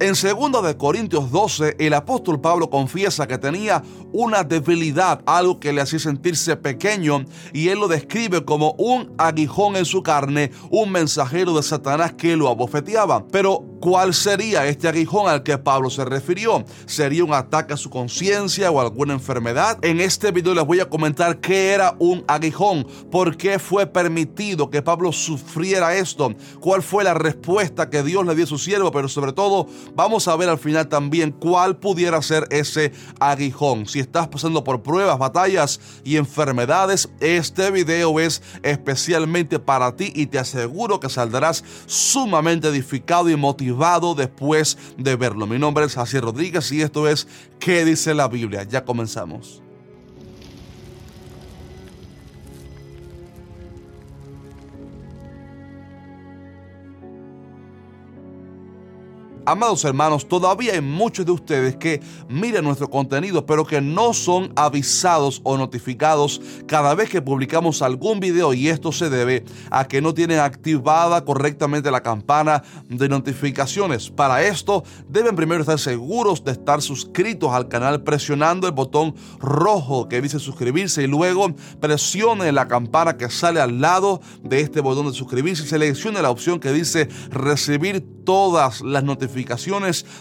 En 2 de Corintios 12, el apóstol Pablo confiesa que tenía una debilidad, algo que le hacía sentirse pequeño, y él lo describe como un aguijón en su carne, un mensajero de Satanás que lo abofeteaba. Pero, ¿cuál sería este aguijón al que Pablo se refirió? ¿Sería un ataque a su conciencia o alguna enfermedad? En este video les voy a comentar qué era un aguijón, por qué fue permitido que Pablo sufriera esto, cuál fue la respuesta que Dios le dio a su siervo, pero sobre todo vamos a ver al final también cuál pudiera ser ese aguijón. Si estás pasando por pruebas, batallas y enfermedades, este video es especialmente para ti y te aseguro que saldrás sumamente edificado y motivado después de verlo. Mi nombre es Jacier Rodríguez y esto es ¿Qué dice la Biblia? Ya comenzamos. Amados hermanos, todavía hay muchos de ustedes que miran nuestro contenido, pero que no son avisados o notificados cada vez que publicamos algún video y esto se debe a que no tienen activada correctamente la campana de notificaciones. Para esto deben primero estar seguros de estar suscritos al canal presionando el botón rojo que dice suscribirse y luego presione la campana que sale al lado de este botón de suscribirse y seleccione la opción que dice recibir todas las notificaciones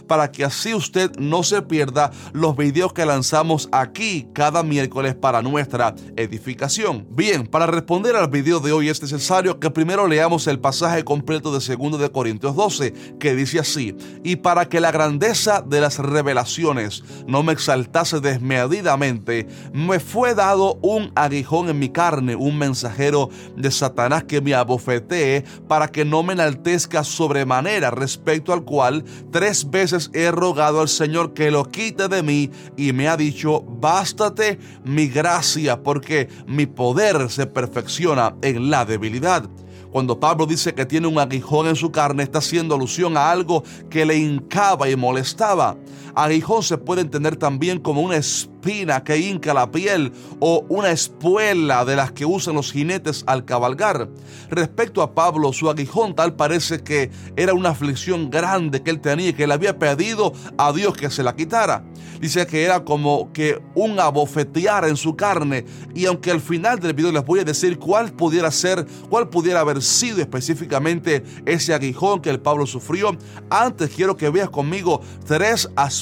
para que así usted no se pierda los videos que lanzamos aquí cada miércoles para nuestra edificación. Bien, para responder al video de hoy es necesario que primero leamos el pasaje completo de 2 de Corintios 12 que dice así, y para que la grandeza de las revelaciones no me exaltase desmedidamente, me fue dado un aguijón en mi carne, un mensajero de Satanás que me abofetee para que no me enaltezca sobremanera respecto al cual tres veces he rogado al Señor que lo quite de mí y me ha dicho, bástate mi gracia porque mi poder se perfecciona en la debilidad. Cuando Pablo dice que tiene un aguijón en su carne, está haciendo alusión a algo que le hincaba y molestaba. Aguijón se puede entender también como una espina que hinca la piel o una espuela de las que usan los jinetes al cabalgar. Respecto a Pablo, su aguijón tal parece que era una aflicción grande que él tenía y que le había pedido a Dios que se la quitara. Dice que era como que un abofetear en su carne y aunque al final del video les voy a decir cuál pudiera ser, cuál pudiera haber sido específicamente ese aguijón que el Pablo sufrió, antes quiero que veas conmigo tres aspectos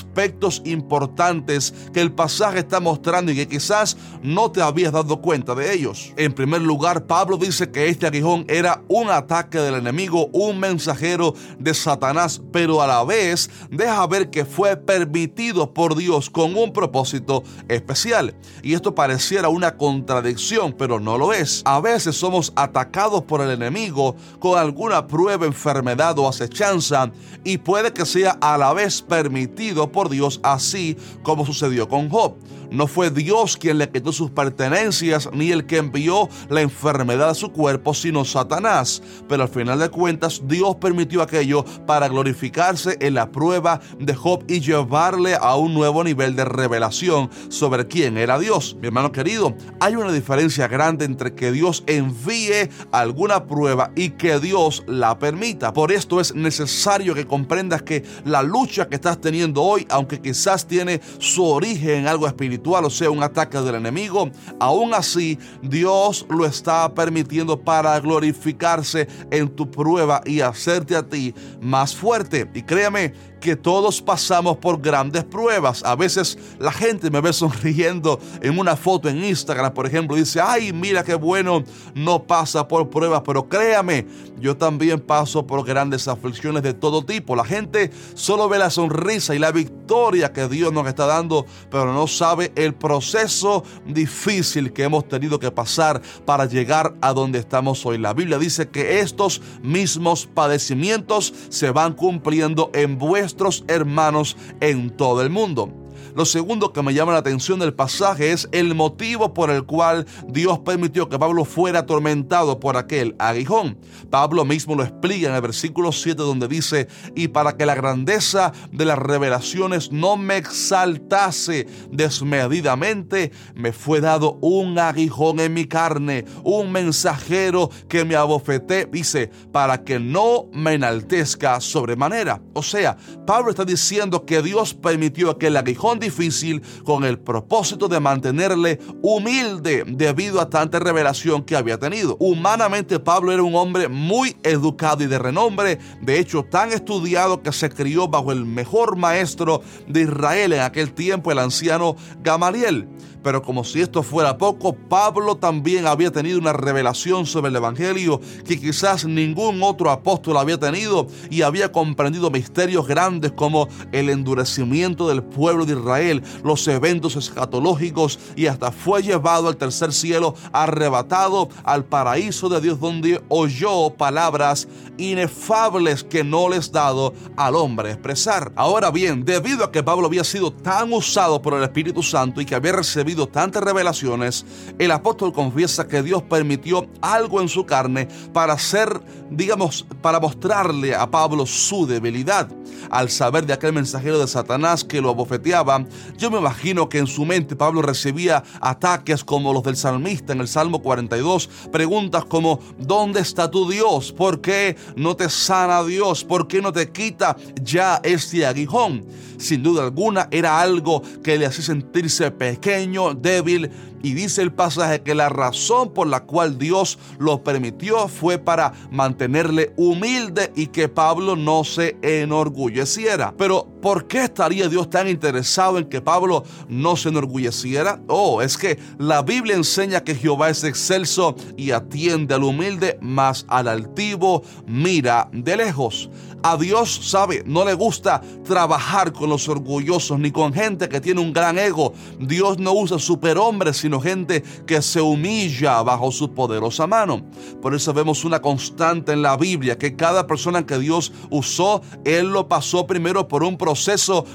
importantes que el pasaje está mostrando y que quizás no te habías dado cuenta de ellos. En primer lugar, Pablo dice que este aguijón era un ataque del enemigo, un mensajero de Satanás, pero a la vez deja ver que fue permitido por Dios con un propósito especial. Y esto pareciera una contradicción, pero no lo es. A veces somos atacados por el enemigo con alguna prueba, enfermedad o acechanza y puede que sea a la vez permitido por Dios, así como sucedió con Job. No fue Dios quien le quitó sus pertenencias ni el que envió la enfermedad a su cuerpo, sino Satanás. Pero al final de cuentas, Dios permitió aquello para glorificarse en la prueba de Job y llevarle a un nuevo nivel de revelación sobre quién era Dios. Mi hermano querido, hay una diferencia grande entre que Dios envíe alguna prueba y que Dios la permita. Por esto es necesario que comprendas que la lucha que estás teniendo hoy, aunque quizás tiene su origen en algo espiritual, o sea, un ataque del enemigo, aún así Dios lo está permitiendo para glorificarse en tu prueba y hacerte a ti más fuerte. Y créame que todos pasamos por grandes pruebas. A veces la gente me ve sonriendo en una foto en Instagram, por ejemplo, dice, ay, mira qué bueno, no pasa por pruebas, pero créame, yo también paso por grandes aflicciones de todo tipo. La gente solo ve la sonrisa y la victoria que Dios nos está dando, pero no sabe el proceso difícil que hemos tenido que pasar para llegar a donde estamos hoy. La Biblia dice que estos mismos padecimientos se van cumpliendo en vuestros hermanos en todo el mundo. Lo segundo que me llama la atención del pasaje es el motivo por el cual Dios permitió que Pablo fuera atormentado por aquel aguijón. Pablo mismo lo explica en el versículo 7 donde dice, y para que la grandeza de las revelaciones no me exaltase desmedidamente, me fue dado un aguijón en mi carne, un mensajero que me abofeté, dice, para que no me enaltezca sobremanera. O sea, Pablo está diciendo que Dios permitió aquel aguijón difícil con el propósito de mantenerle humilde debido a tanta revelación que había tenido. Humanamente Pablo era un hombre muy educado y de renombre, de hecho tan estudiado que se crió bajo el mejor maestro de Israel en aquel tiempo, el anciano Gamaliel. Pero como si esto fuera poco, Pablo también había tenido una revelación sobre el Evangelio que quizás ningún otro apóstol había tenido y había comprendido misterios grandes como el endurecimiento del pueblo de Israel, los eventos escatológicos y hasta fue llevado al tercer cielo, arrebatado al paraíso de Dios donde oyó palabras inefables que no les dado al hombre expresar. Ahora bien, debido a que Pablo había sido tan usado por el Espíritu Santo y que había recibido tantas revelaciones, el apóstol confiesa que Dios permitió algo en su carne para hacer, digamos, para mostrarle a Pablo su debilidad. Al saber de aquel mensajero de Satanás que lo abofeteaba, yo me imagino que en su mente Pablo recibía ataques como los del salmista en el Salmo 42, preguntas como, ¿dónde está tu Dios? ¿Por qué no te sana Dios? ¿Por qué no te quita ya este aguijón? Sin duda alguna era algo que le hacía sentirse pequeño, débil y dice el pasaje que la razón por la cual Dios lo permitió fue para mantenerle humilde y que Pablo no se enorgulleciera. Pero ¿por qué estaría Dios tan interesado en que Pablo no se enorgulleciera? Oh, es que la Biblia enseña que Jehová es excelso y atiende al humilde, mas al altivo mira de lejos. A Dios, sabe, no le gusta trabajar con los orgullosos ni con gente que tiene un gran ego. Dios no usa superhombres, sino gente que se humilla bajo su poderosa mano. Por eso vemos una constante en la Biblia, que cada persona que Dios usó, Él lo pasó primero por un proceso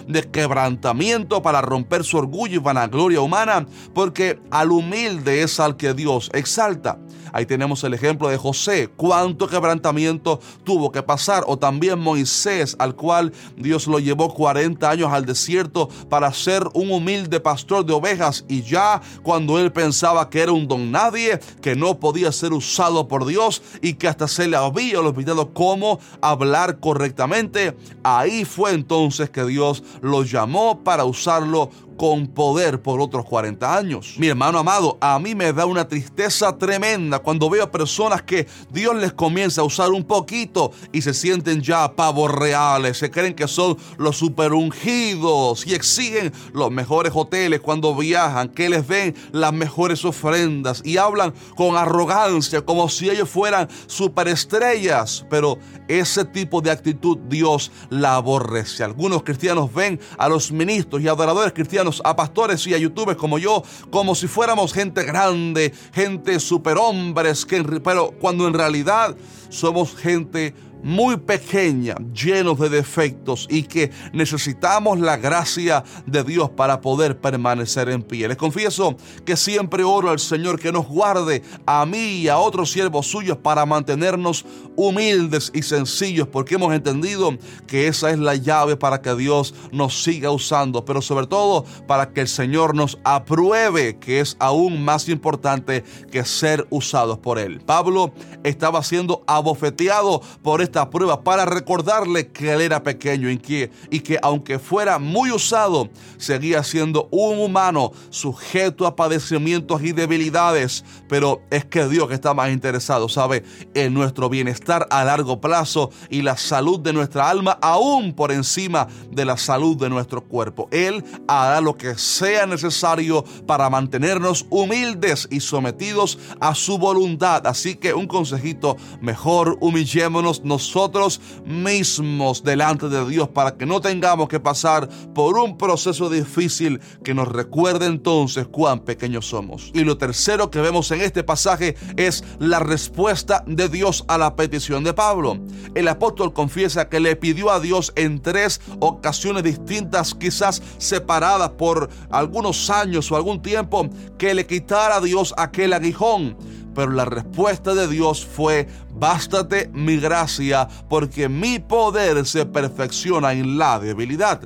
de quebrantamiento para romper su orgullo y vanagloria humana, porque al humilde es al que Dios exalta. Ahí tenemos el ejemplo de José, cuánto quebrantamiento tuvo que pasar, o también Moisés, al cual Dios lo llevó 40 años al desierto para ser un humilde pastor de ovejas. Y ya cuando él pensaba que era un don nadie, que no podía ser usado por Dios y que hasta se le había olvidado cómo hablar correctamente, ahí fue entonces que Dios lo llamó para usarlo con poder por otros 40 años. Mi hermano amado, a mí me da una tristeza tremenda cuando veo a personas que Dios les comienza a usar un poquito y se sienten ya pavos reales, se creen que son los super ungidos y exigen los mejores hoteles cuando viajan, que les den las mejores ofrendas y hablan con arrogancia como si ellos fueran superestrellas, pero ese tipo de actitud Dios la aborrece. Algunos cristianos ven a los ministros y adoradores cristianos a pastores y a youtubers como yo, como si fuéramos gente grande, gente superhombres, que, pero cuando en realidad somos gente muy pequeña, llenos de defectos y que necesitamos la gracia de Dios para poder permanecer en pie. Les confieso que siempre oro al Señor que nos guarde a mí y a otros siervos suyos para mantenernos humildes y sencillos porque hemos entendido que esa es la llave para que Dios nos siga usando, pero sobre todo para que el Señor nos apruebe, que es aún más importante que ser usados por Él. Pablo estaba siendo abofeteado por este esta prueba para recordarle que él era pequeño y que, y que aunque fuera muy usado, seguía siendo un humano sujeto a padecimientos y debilidades. Pero es que Dios está más interesado, ¿sabe? En nuestro bienestar a largo plazo y la salud de nuestra alma aún por encima de la salud de nuestro cuerpo. Él hará lo que sea necesario para mantenernos humildes y sometidos a su voluntad. Así que un consejito, mejor humillémonos nosotros nosotros mismos delante de Dios para que no tengamos que pasar por un proceso difícil que nos recuerde entonces cuán pequeños somos. Y lo tercero que vemos en este pasaje es la respuesta de Dios a la petición de Pablo. El apóstol confiesa que le pidió a Dios en tres ocasiones distintas, quizás separadas por algunos años o algún tiempo, que le quitara a Dios aquel aguijón. Pero la respuesta de Dios fue, bástate mi gracia, porque mi poder se perfecciona en la debilidad.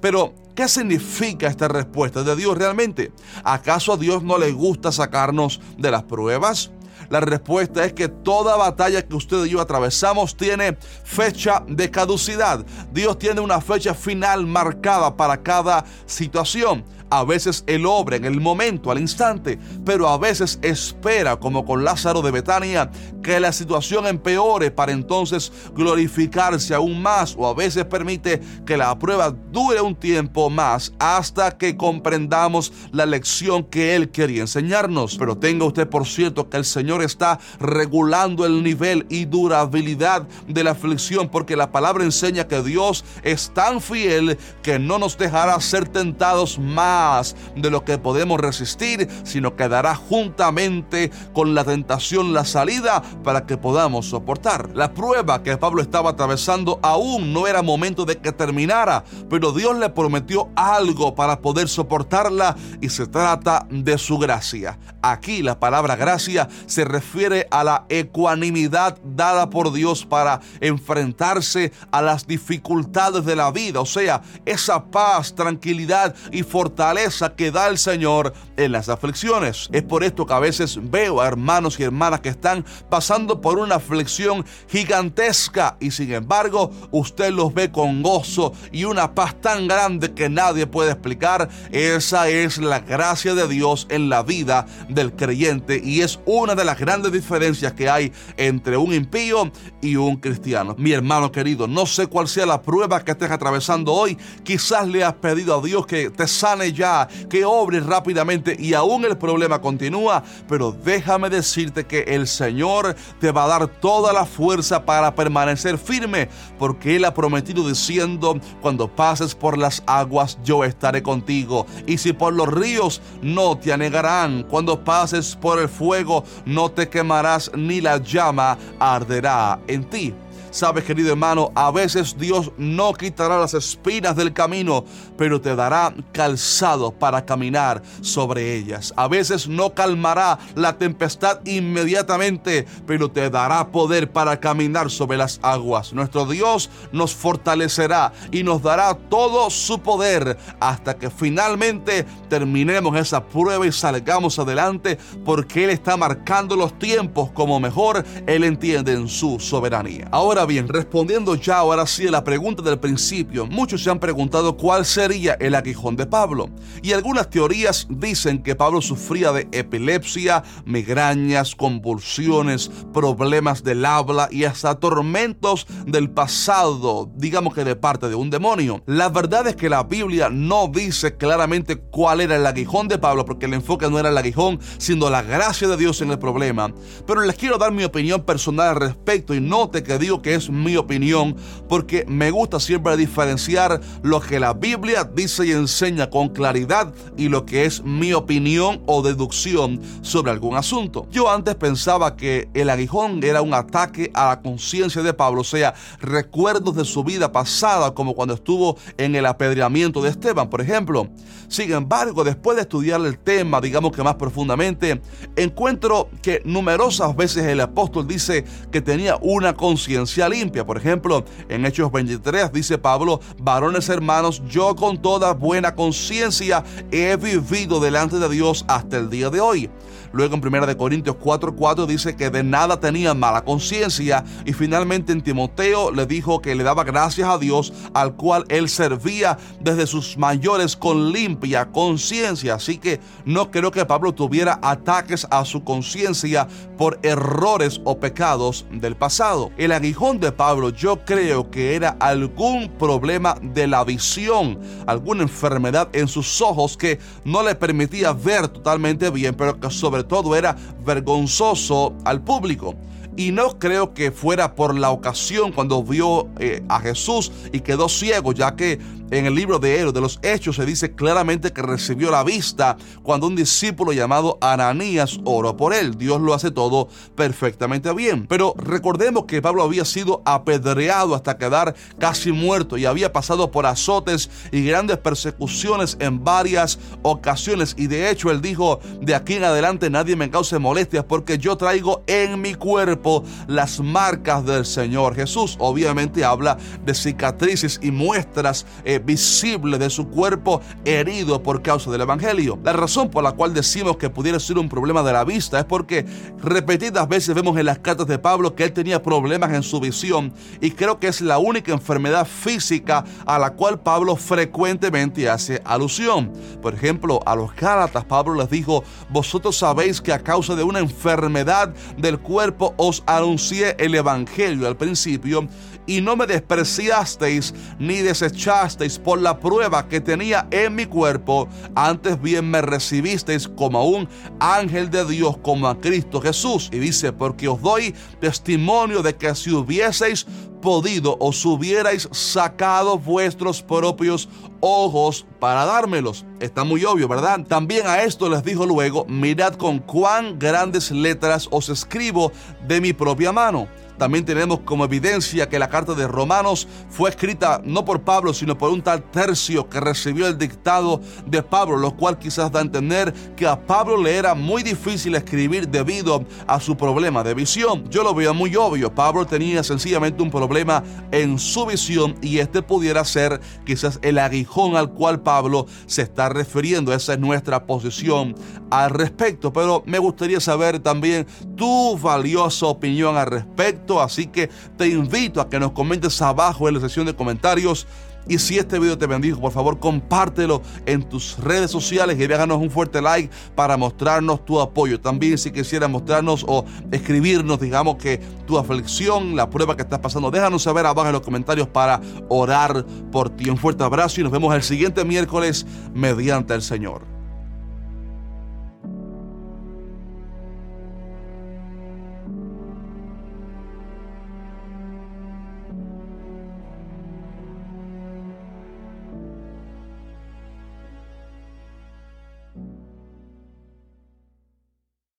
Pero, ¿qué significa esta respuesta de Dios realmente? ¿Acaso a Dios no le gusta sacarnos de las pruebas? La respuesta es que toda batalla que usted y yo atravesamos tiene fecha de caducidad. Dios tiene una fecha final marcada para cada situación. A veces Él obra en el momento, al instante, pero a veces espera, como con Lázaro de Betania, que la situación empeore para entonces glorificarse aún más o a veces permite que la prueba dure un tiempo más hasta que comprendamos la lección que Él quería enseñarnos. Pero tenga usted por cierto que el Señor está regulando el nivel y durabilidad de la aflicción porque la palabra enseña que Dios es tan fiel que no nos dejará ser tentados más de lo que podemos resistir, sino que dará juntamente con la tentación la salida para que podamos soportar. La prueba que Pablo estaba atravesando aún no era momento de que terminara, pero Dios le prometió algo para poder soportarla y se trata de su gracia. Aquí la palabra gracia se refiere a la ecuanimidad dada por Dios para enfrentarse a las dificultades de la vida, o sea, esa paz, tranquilidad y fortaleza que da el Señor en las aflicciones. Es por esto que a veces veo a hermanos y hermanas que están pasando por una aflicción gigantesca y sin embargo usted los ve con gozo y una paz tan grande que nadie puede explicar. Esa es la gracia de Dios en la vida del creyente y es una de las grandes diferencias que hay entre un impío y un cristiano. Mi hermano querido, no sé cuál sea la prueba que estés atravesando hoy. Quizás le has pedido a Dios que te sane ya que obre rápidamente y aún el problema continúa, pero déjame decirte que el Señor te va a dar toda la fuerza para permanecer firme, porque Él ha prometido diciendo, cuando pases por las aguas yo estaré contigo, y si por los ríos no te anegarán, cuando pases por el fuego no te quemarás ni la llama arderá en ti. Sabes, querido hermano, a veces Dios no quitará las espinas del camino, pero te dará calzado para caminar sobre ellas. A veces no calmará la tempestad inmediatamente, pero te dará poder para caminar sobre las aguas. Nuestro Dios nos fortalecerá y nos dará todo su poder hasta que finalmente terminemos esa prueba y salgamos adelante, porque Él está marcando los tiempos como mejor Él entiende en su soberanía. Ahora bien, respondiendo ya ahora sí a la pregunta del principio, muchos se han preguntado cuál sería el aguijón de Pablo. Y algunas teorías dicen que Pablo sufría de epilepsia, migrañas, convulsiones, problemas del habla y hasta tormentos del pasado, digamos que de parte de un demonio. La verdad es que la Biblia no dice claramente cuál era el aguijón de Pablo, porque el enfoque no era el aguijón, sino la gracia de Dios en el problema. Pero les quiero dar mi opinión personal al respecto y note que digo que es mi opinión, porque me gusta siempre diferenciar lo que la Biblia dice y enseña con claridad y lo que es mi opinión o deducción sobre algún asunto. Yo antes pensaba que el aguijón era un ataque a la conciencia de Pablo, o sea, recuerdos de su vida pasada, como cuando estuvo en el apedreamiento de Esteban, por ejemplo. Sin embargo, después de estudiar el tema, digamos que más profundamente, encuentro que numerosas veces el apóstol dice que tenía una conciencia limpia. Por ejemplo, en Hechos 23 dice Pablo, varones hermanos, yo con toda buena conciencia he vivido delante de Dios hasta el día de hoy. Luego en 1 Corintios 4:4 dice que de nada tenía mala conciencia y finalmente en Timoteo le dijo que le daba gracias a Dios al cual él servía desde sus mayores con limpia conciencia. Así que no creo que Pablo tuviera ataques a su conciencia por errores o pecados del pasado. El aguijón de Pablo yo creo que era algún problema de la visión, alguna enfermedad en sus ojos que no le permitía ver totalmente bien, pero que sobre todo era vergonzoso al público. Y no creo que fuera por la ocasión cuando vio eh, a Jesús y quedó ciego, ya que en el libro de Héroes de los Hechos se dice claramente que recibió la vista cuando un discípulo llamado Ananías oró por él. Dios lo hace todo perfectamente bien. Pero recordemos que Pablo había sido apedreado hasta quedar casi muerto y había pasado por azotes y grandes persecuciones en varias ocasiones. Y de hecho él dijo, de aquí en adelante nadie me cause molestias porque yo traigo en mi cuerpo las marcas del Señor Jesús. Obviamente habla de cicatrices y muestras eh, visible de su cuerpo herido por causa del Evangelio. La razón por la cual decimos que pudiera ser un problema de la vista es porque repetidas veces vemos en las cartas de Pablo que él tenía problemas en su visión y creo que es la única enfermedad física a la cual Pablo frecuentemente hace alusión. Por ejemplo, a los Gálatas Pablo les dijo, vosotros sabéis que a causa de una enfermedad del cuerpo os anuncié el Evangelio al principio y no me despreciasteis ni desechasteis por la prueba que tenía en mi cuerpo, antes bien me recibisteis como a un ángel de Dios, como a Cristo Jesús. Y dice, porque os doy testimonio de que si hubieseis podido, os hubierais sacado vuestros propios ojos para dármelos. Está muy obvio, ¿verdad? También a esto les dijo luego, mirad con cuán grandes letras os escribo de mi propia mano. También tenemos como evidencia que la carta de Romanos fue escrita no por Pablo, sino por un tal tercio que recibió el dictado de Pablo, lo cual quizás da a entender que a Pablo le era muy difícil escribir debido a su problema de visión. Yo lo veo muy obvio, Pablo tenía sencillamente un problema en su visión y este pudiera ser quizás el aguijón al cual Pablo se está refiriendo. Esa es nuestra posición al respecto, pero me gustaría saber también tu valiosa opinión al respecto Así que te invito a que nos comentes abajo en la sección de comentarios. Y si este video te bendijo, por favor compártelo en tus redes sociales y déjanos un fuerte like para mostrarnos tu apoyo. También si quisieras mostrarnos o escribirnos, digamos que tu aflicción, la prueba que estás pasando, déjanos saber abajo en los comentarios para orar por ti. Un fuerte abrazo y nos vemos el siguiente miércoles mediante el Señor.